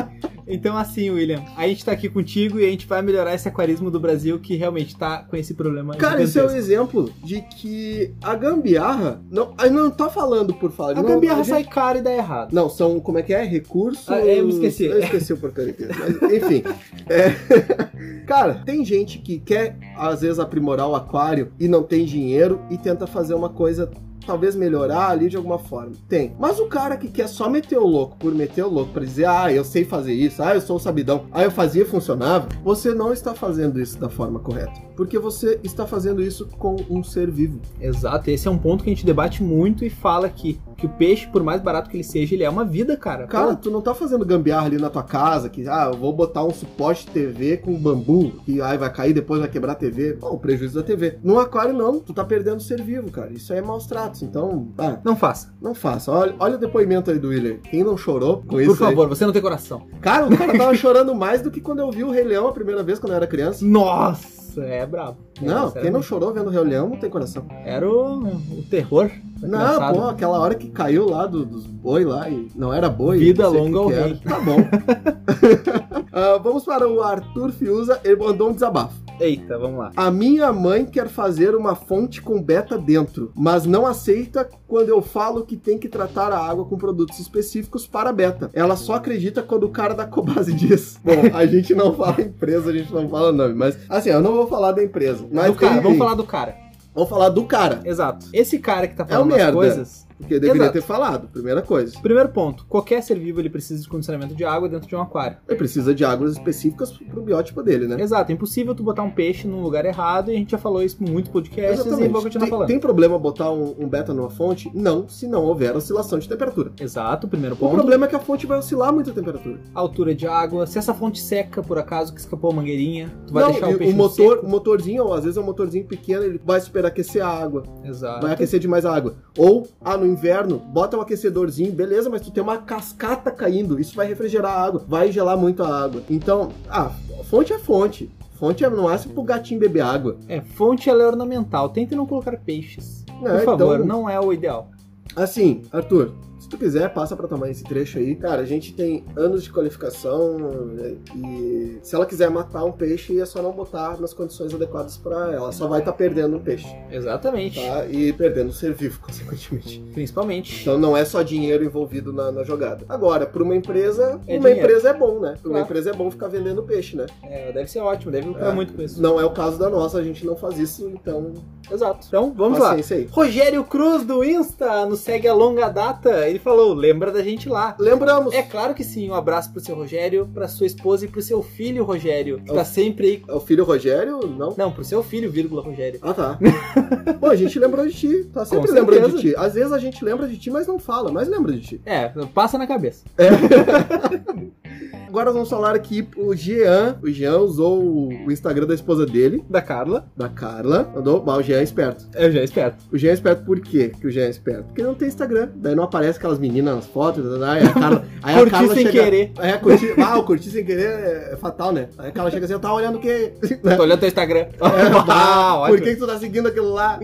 Então, assim, William, a gente tá aqui contigo e a gente vai melhorar esse aquarismo do Brasil que realmente tá com esse problema. Cara, esse é um exemplo de que a gambiarra. Não, aí não tá falando por falar. A não, gambiarra gente- sai cara e dá errado. Não, são. Como é que é? Recursos. Ah, eu me esqueci. Eu esqueci o porcaria. Mas, enfim. É, [LAUGHS] Cara, tem gente que quer, às vezes, aprimorar o aquário e não tem dinheiro e tenta fazer uma coisa. Talvez melhorar ali de alguma forma. Tem. Mas o cara que quer só meter o louco por meter o louco, pra dizer, ah, eu sei fazer isso, ah, eu sou o sabidão, ah, eu fazia funcionava, você não está fazendo isso da forma correta. Porque você está fazendo isso com um ser vivo. Exato, esse é um ponto que a gente debate muito e fala que, que o peixe, por mais barato que ele seja, ele é uma vida, cara. Cara, Pô, tu não tá fazendo gambiarra ali na tua casa, que, ah, eu vou botar um suporte TV com bambu, que aí vai cair, depois vai quebrar a TV. Não, o prejuízo da TV. No aquário, não. Tu tá perdendo o ser vivo, cara. Isso aí é maus tratos. Então, ah, não faça. não faça. Olha, olha o depoimento aí do William. Quem não chorou com Por isso aí? favor, você não tem coração. Cara, o cara tava [LAUGHS] chorando mais do que quando eu vi o Rei Leão a primeira vez, quando eu era criança. Nossa, é brabo. Não, quem não chorou vendo o Rei Leão não tem coração. Era o, o terror. Não, pô, aquela hora que caiu lá do- dos boi lá e não era boi. Vida longa ao rei. Tá bom. [LAUGHS] Ah, vamos para o Arthur Fiuza, ele mandou um desabafo. Eita, vamos lá. A minha mãe quer fazer uma fonte com beta dentro, mas não aceita quando eu falo que tem que tratar a água com produtos específicos para beta. Ela só acredita quando o cara da Cobase [LAUGHS] diz. Bom, a gente não fala empresa, a gente não fala nome, mas assim, eu não vou falar da empresa. Mas do cara, vamos falar do cara. vamos falar do cara. Exato. Esse cara que tá É falando as merda. coisas, Porque deveria Exato. ter falado, primeira coisa. Primeiro ponto, qualquer ser vivo ele precisa de condicionamento de água dentro de um aquário. Ele precisa de águas específicas pro biótipo dele, né? Exato, é impossível tu botar um peixe no lugar errado e a gente já falou isso em muitos podcasts e vou continuar Tem, falando. tem problema botar um, um beta numa fonte? Não, se não houver oscilação de temperatura. Exato, primeiro O ponto. problema é que a fonte vai oscilar muito a temperatura. Altura de água. Se essa fonte seca, por acaso, que escapou a mangueirinha, tu vai não, deixar o peixe o motor, seco. o motorzinho, ó, às vezes é um motorzinho pequeno, ele vai superaquecer a água. Exato. Vai aquecer demais a água. Ou, ah, no inverno, bota um aquecedorzinho, beleza, mas tu tem uma cascata caindo, isso vai refrigerar a água, vai gelar muito a água. Então, ah, fonte é fonte. Fonte é no máximo pro gatinho beber água. É, fonte ela é ornamental. Tente não colocar peixes. né? Por favor, Então, não é o ideal. Assim, Arthur, se tu quiser, passa pra tomar esse trecho aí. Cara, a gente tem anos de qualificação né, e se ela quiser matar um peixe, é só não botar nas condições adequadas pra ela. Só vai estar perdendo um peixe, Exatamente. tá? E perdendo um ser vivo, [LAUGHS] consequentemente. Principalmente. Então não é só dinheiro envolvido na, na jogada. Agora, pra uma empresa, É uma dinheiro. empresa é bom, né? Pra uma Claro. empresa é bom ficar vendendo peixe, né? É, deve ser ótimo, deve lucrar É. muito com isso. Não é o caso da nossa, a gente não faz isso, então Exato. Então, vamos lá. paciência aí. Rogério Cruz do Insta nos segue a longa data. Ele falou: lembra da gente lá. Lembramos, É claro que sim, um abraço pro seu Rogério, pra sua esposa e pro seu filho Rogério, que É o- tá sempre aí. é o filho Rogério? Não. Não, pro seu filho, vírgula Rogério. Ah, tá. [LAUGHS] Pô, a gente lembrou de ti. Tá sempre Com lembrando de certeza. ti. Às vezes a gente lembra de ti, mas não fala, mas lembra de ti. É, passa na cabeça. [LAUGHS] Agora vamos falar aqui o Jean. O Jean usou o o Instagram da esposa dele, Da Carla. da Carla. Mandou, mas o Jean é esperto. Eu já espero. O Jean é esperto por quê que o Jean é esperto? Porque não tem Instagram. Daí não aparece aquelas meninas nas fotos. Aí a [LAUGHS] Carla, aí a Curti Carla sem chega, querer. É, curtir. Ah, o curtir sem querer é, é fatal, né? Aí a Carla chega assim, eu tava olhando o quê? [LAUGHS] Tô olhando teu Instagram. [LAUGHS] É, ah, ah, ótimo. por que, que tu tá seguindo aquilo lá?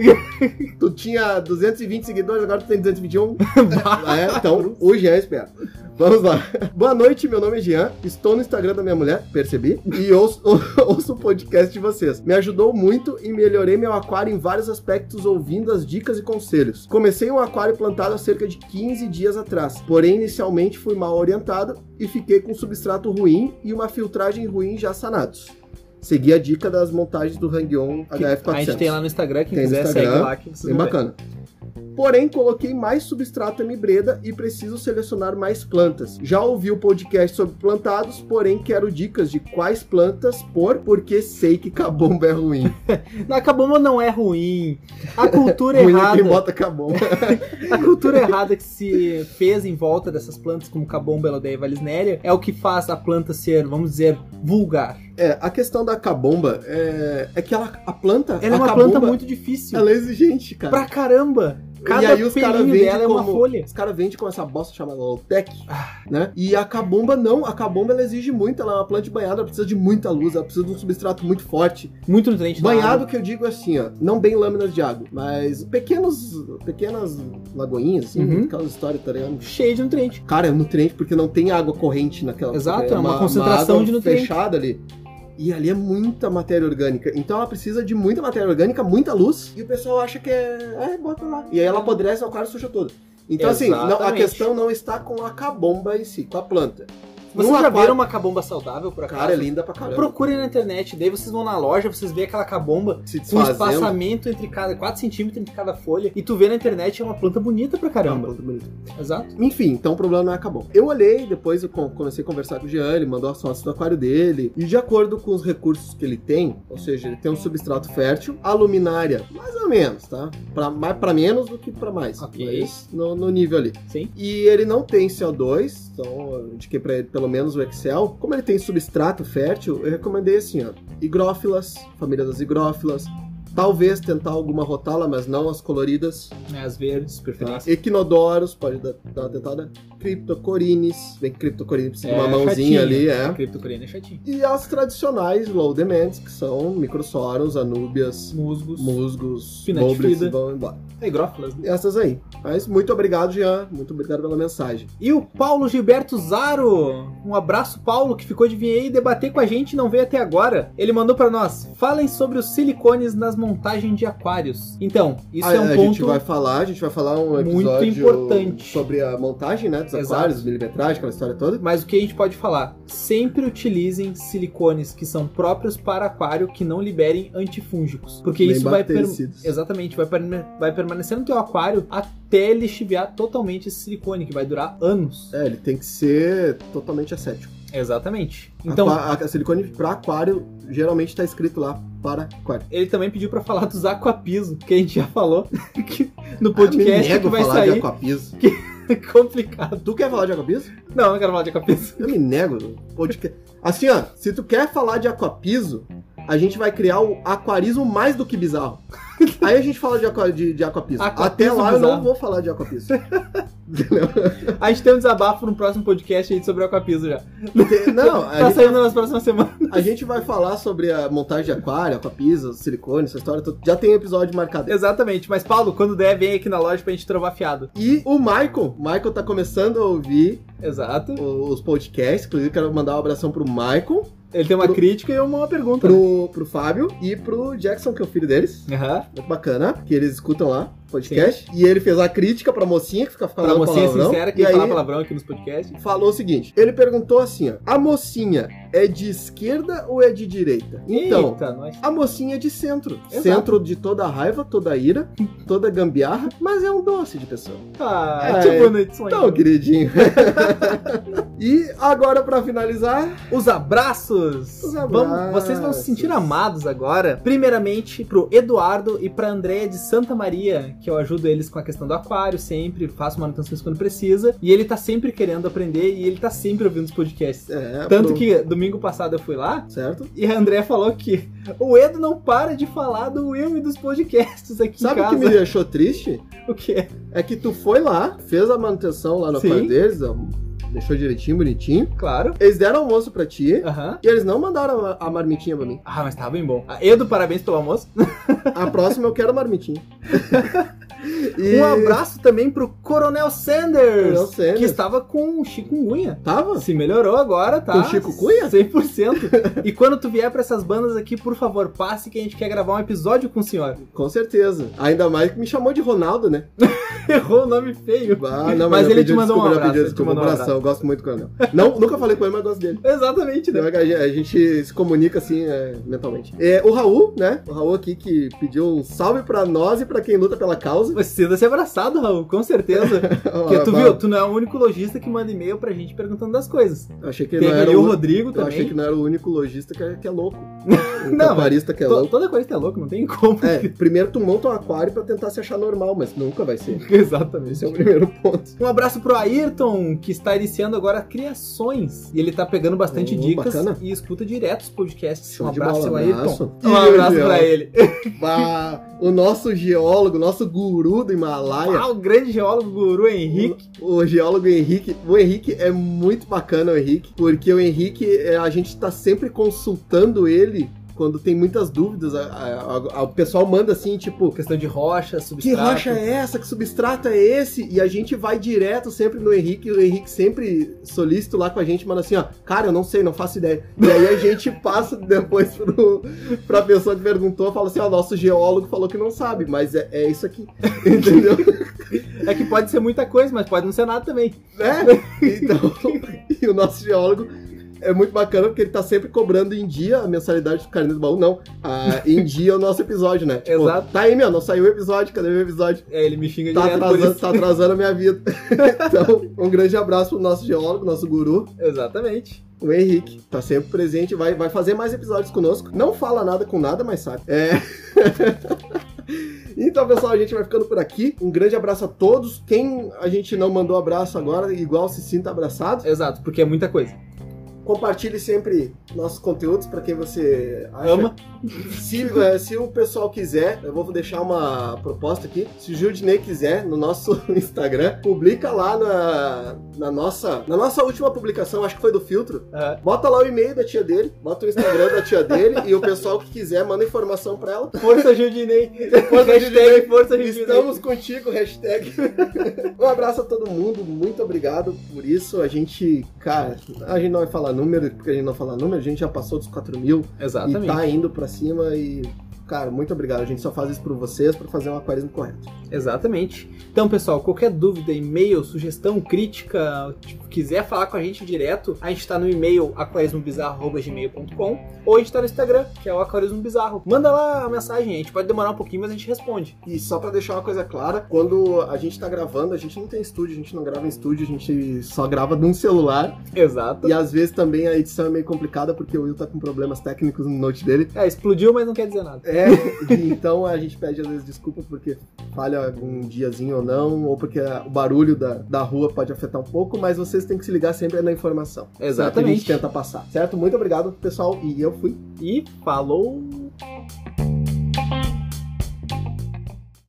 tu tinha 220 seguidores, agora tu tem 221. é, então, o Jean é esperto. Vamos lá. Boa noite, meu nome é Jean. Estou no Instagram da minha mulher, percebi, e ouço, [LAUGHS] ouço o podcast de vocês. Me ajudou muito e melhorei meu aquário em vários aspectos ouvindo as dicas e conselhos. Comecei um aquário plantado há cerca de 15 dias atrás, porém inicialmente fui mal orientado e fiquei com um substrato ruim e uma filtragem ruim já sanados. Segui a dica das montagens do Hang-On HF400. A gente tem lá no Instagram, quem Tem quiser Instagram, segue lá que Bem vão ver. Porém, coloquei mais substrato M-Breda e preciso selecionar mais plantas. Já ouvi o podcast sobre plantados, porém quero dicas de quais plantas pôr, porque sei que cabomba é ruim. [LAUGHS] A cabomba não é ruim. A cultura [LAUGHS] ruim é errada. quem bota cabomba. [LAUGHS] A cultura errada que se fez em volta dessas plantas, como cabomba, elodeia e valisnéria, é o que faz a planta ser, vamos dizer, vulgar. É, a questão da cabomba é, é que ela, a planta. Ela é uma cabomba, planta muito difícil. Ela é exigente, cara. Pra caramba. Cada e aí os caras vendem dela é como, uma folha. Os caras vendem com essa bosta chamada Lowtech, Ah. né? E a cabomba não, a cabomba ela exige muito, ela é uma planta banhada, ela precisa de muita luz, ela precisa de um substrato muito forte. Muito nutriente Banhado que eu digo é assim, ó, não bem lâminas de água, mas pequenos, pequenas lagoinhas, assim, Uhum. aquelas histórias, tá ligado? Cheio de nutriente. Cara, é nutriente porque não tem água corrente naquela. Exato, é uma concentração água de nutriente. fechada ali. E ali é muita matéria orgânica. Então ela precisa de muita matéria orgânica, muita luz. E o pessoal acha que é. É, bota lá. E aí ela apodrece o aquário suja todo. Então, assim, não- a Exatamente. questão não está com a cabomba em si, com a planta. Vocês já aquário- viram uma cabomba saudável, por acaso? Cara, é linda pra caramba. Procurem na internet, daí vocês vão na loja, vocês veem aquela cabomba Se com um espaçamento entre cada 4 centímetros entre cada folha, e tu vê na internet é uma planta bonita pra É uma caramba. planta bonita. Exato. Enfim, então o problema não é acabou. Eu olhei, depois eu com- comecei a conversar com o Jean, ele mandou as fotos do aquário dele, e de acordo com os recursos que ele tem, ou seja, ele tem um substrato fértil, a luminária, mais ou menos, tá? Pra, mais pra menos do que pra mais. Ok. Mas no, no nível ali. Sim. E ele não tem CO2, então eu indiquei pra ele pelo menos o Excel. Como ele tem substrato fértil, eu recomendei assim, ó, higrófilas, família das higrófilas, talvez tentar alguma rotala, mas não as coloridas. É, as verdes, Tá? preferência. Equinodoros, pode dar, dar uma tentada. Criptocorines, bem que Criptocorines precisa de É, uma mãozinha chatinho. ali, A é. criptocoreana é chatinho. E as tradicionais low demands, que são microsorums, anúbias, Musgos. musgos, e vão embora. É, grófilas, né? Essas aí. Mas muito obrigado, Jean. Muito obrigado pela mensagem. E o Paulo Gilberto Zaro. Um abraço, Paulo, que ficou de vir aí debater com a gente e não veio até agora. Ele mandou pra nós: falem sobre os silicones nas montagens de aquários. Então, isso Ah, é um a ponto. gente vai falar, a gente vai falar um muito episódio importante. sobre a montagem, né, Exato. aquários, milimetragem, aquela história toda. Mas o que a gente pode falar? Sempre utilizem silicones que são próprios para aquário que não liberem antifúngicos. Porque Nem isso vai, per- exatamente, vai, perma- vai permanecer no teu aquário até ele chiviar totalmente esse silicone, que vai durar anos. É, ele tem que ser totalmente ascético. Exatamente. Então, a, a silicone para aquário geralmente tá escrito lá para aquário. ele também pediu pra falar dos aquapiso, que a gente já falou [LAUGHS] que no Ah, podcast nego que vai falar de sair. aquapiso. [LAUGHS] complicado. Tu quer falar de aquapiso? Não, eu não quero falar de aquapiso. Eu me nego. Podcast. Assim, ó, se tu quer falar de aquapiso, a gente vai criar o aquarismo mais do que bizarro. Aí a gente fala de, aqua, de, de aquapiso. Aquapiso Até lá eu bizarro. não vou falar de aquapiso. A gente tem um desabafo no próximo podcast aí sobre aquapiso já. Não, Tá gente, saindo nas próximas semanas. A gente vai falar sobre a montagem de aquário, aquapiso, silicone, essa história toda. Já tem episódio marcado. Exatamente. Mas, Paulo, quando der, vem aqui na loja pra gente trovar fiado. E o Michael, o Michael tá começando a ouvir Exato. os podcasts, inclusive quero mandar um abração pro Michael, Ele tem uma Pro- crítica e uma pergunta. né? pro, pro Fábio e pro Jackson, que é o filho deles. Aham. Muito bacana, que eles escutam lá podcast. E ele fez a crítica pra mocinha que fica Pra falando mocinha palavrão. sincera que e aí falar palavrão aqui nos podcasts. falou o seguinte: ele perguntou assim: ó, a mocinha é de esquerda ou é de direita? Então. Eita, nós. A mocinha é de centro. Exato. Centro de toda a raiva, toda a ira, toda a gambiarra, mas é um doce de pessoa. Ah, É, tipo no It's Então, queridinho. [LAUGHS] e agora, pra finalizar, Os abraços! Os Vamos- abraços. vocês vão se sentir amados agora. Primeiramente, pro Eduardo e pra Andréia de Santa Maria, que eu ajudo eles com a questão do aquário sempre, faço manutenções quando precisa. E ele tá sempre querendo aprender e ele tá sempre ouvindo os podcasts. é. Tanto pro- que domingo passado eu fui lá Certo? e a André falou que o Edo não para de falar do Will e dos podcasts aqui Sabe em o que me deixou triste? [LAUGHS] O quê? É que tu foi lá, fez a manutenção lá no Sim. aquário deles, deixou direitinho, bonitinho. Claro. Eles deram almoço pra ti Aham. e eles não mandaram a, a marmitinha pra mim. Ah, mas tava bem bom. Ah, Edo, parabéns pelo almoço. A próxima eu quero a marmitinha. [LAUGHS] E- Um abraço também pro Coronel Sanders, Coronel Sanders. que estava com chikungunya. Tava? Se melhorou agora, tá? Com chikungunya? 100%. [LAUGHS] e quando tu vier pra essas bandas aqui, por favor, passe que a gente quer gravar um episódio com o senhor. Com certeza. Ainda mais que me chamou de Ronaldo, né? [LAUGHS] Errou o nome feio. Ah, não, Mas eu ele te mandou um desculpa, abraço, Desculpa, um abração. Eu gosto muito do Coronel. Não, nunca falei com ele, mas gosto dele. Exatamente, né? Então, a gente- se comunica assim, é, mentalmente. É, o Raul, né? O Raul aqui que pediu um salve pra nós e pra quem luta pela causa. Precisa ser abraçado, Raul, com certeza. [LAUGHS] Porque tu viu, tu não é o único lojista que manda e-mail pra gente perguntando das coisas. Eu achei que Tem não era o Rodrigo eu também. achei que não era o único lojista que é, que é louco. [LAUGHS] O Não, aquarista que é To- louco. Toda coisa é louco, não tem como. É, primeiro tu monta um aquário pra tentar se achar normal, mas nunca vai ser. [LAUGHS] Exatamente. Esse é o primeiro ponto. Um abraço pro Ayrton, que está iniciando agora criações. E ele tá pegando bastante Oh, dicas bacana. e escuta direto os podcasts. Show um abraço, bola. Ayrton. Um abraço pra ele. Bah, o nosso geólogo, nosso guru do Himalaia. Ah, o grande geólogo guru Henrique. O, o geólogo Henrique. O Henrique é muito bacana, o Henrique, porque o Henrique, é, a gente tá sempre consultando ele quando tem muitas dúvidas. A- a- a- o pessoal manda assim, tipo. Questão de rocha, Que substrato. rocha é essa? Que substrato é esse? E a gente vai direto sempre no Henrique, e o Henrique sempre solícito lá com a gente, manda assim, ó, cara, eu não sei, não faço ideia. E aí a [LAUGHS] gente passa depois pro, pra pessoa que perguntou, fala assim, ó, nosso geólogo falou que não sabe, mas é, é isso aqui. [LAUGHS] Entendeu? É que pode ser muita coisa, mas pode não ser nada também. né? [LAUGHS] Então, e o nosso geólogo é muito bacana porque ele tá sempre cobrando em dia a mensalidade do Carinho do Baú. Não, ah, em dia o nosso episódio, né? [LAUGHS] Tipo, Exato. Tá aí, meu, não saiu o episódio, cadê meu episódio? É, ele me xinga Tá direto atrasando, tá atrasando a minha vida. [LAUGHS] então, um grande abraço pro nosso geólogo, nosso guru, Exatamente. o Henrique. Tá sempre presente, vai, vai fazer mais episódios conosco. Não fala nada com nada, mas sabe. É. [LAUGHS] Então, pessoal, a gente vai ficando por aqui. Um grande abraço a todos. Quem a gente não mandou abraço agora, igual se sinta abraçado. Exato, porque é muita coisa. Compartilhe sempre nossos conteúdos para quem você acha. Ama. Se, eh, se o pessoal quiser, eu vou deixar uma proposta aqui. Se o Judinei quiser, no nosso [LAUGHS] Instagram, publica lá na, na, nossa, na nossa última publicação, acho que foi do filtro. Aham. Bota lá o e-mail da tia dele, bota o Instagram da tia dele e o pessoal que quiser manda informação para ela. Força Judinei. Força, Hashtag. Força Judinei. Estamos contigo, hashtag. [LAUGHS] um abraço a todo mundo, muito obrigado por isso. A gente, cara, a gente não vai falar número, porque a gente não fala número, a gente já passou dos 4 mil e Exatamente. tá indo pra cima e cara, muito obrigado. A gente só faz isso por vocês, para fazer um aquarismo correto. Exatamente. Então, pessoal, qualquer dúvida, e-mail, sugestão, crítica, tipo, quiser falar com a gente direto, a gente está no e-mail aquarismobizarro.gmail.com ou a gente está no Instagram, que é o Aquarismo Bizarro. Manda lá a mensagem, a gente pode demorar um pouquinho, mas a gente responde. E só para deixar uma coisa clara, quando a gente tá gravando, a gente não tem estúdio, a gente não grava em estúdio, a gente só grava num celular. Exato. E às vezes também a edição é meio complicada porque o Will tá com problemas técnicos no note dele. É, explodiu, mas não quer dizer nada. É, então a gente pede às vezes desculpa porque falha algum diazinho ou não, ou porque o barulho da, da rua pode afetar um pouco, mas vocês têm que se ligar sempre na informação. Exatamente. Que a gente tenta passar, certo? Muito obrigado, pessoal, e eu fui. E falou!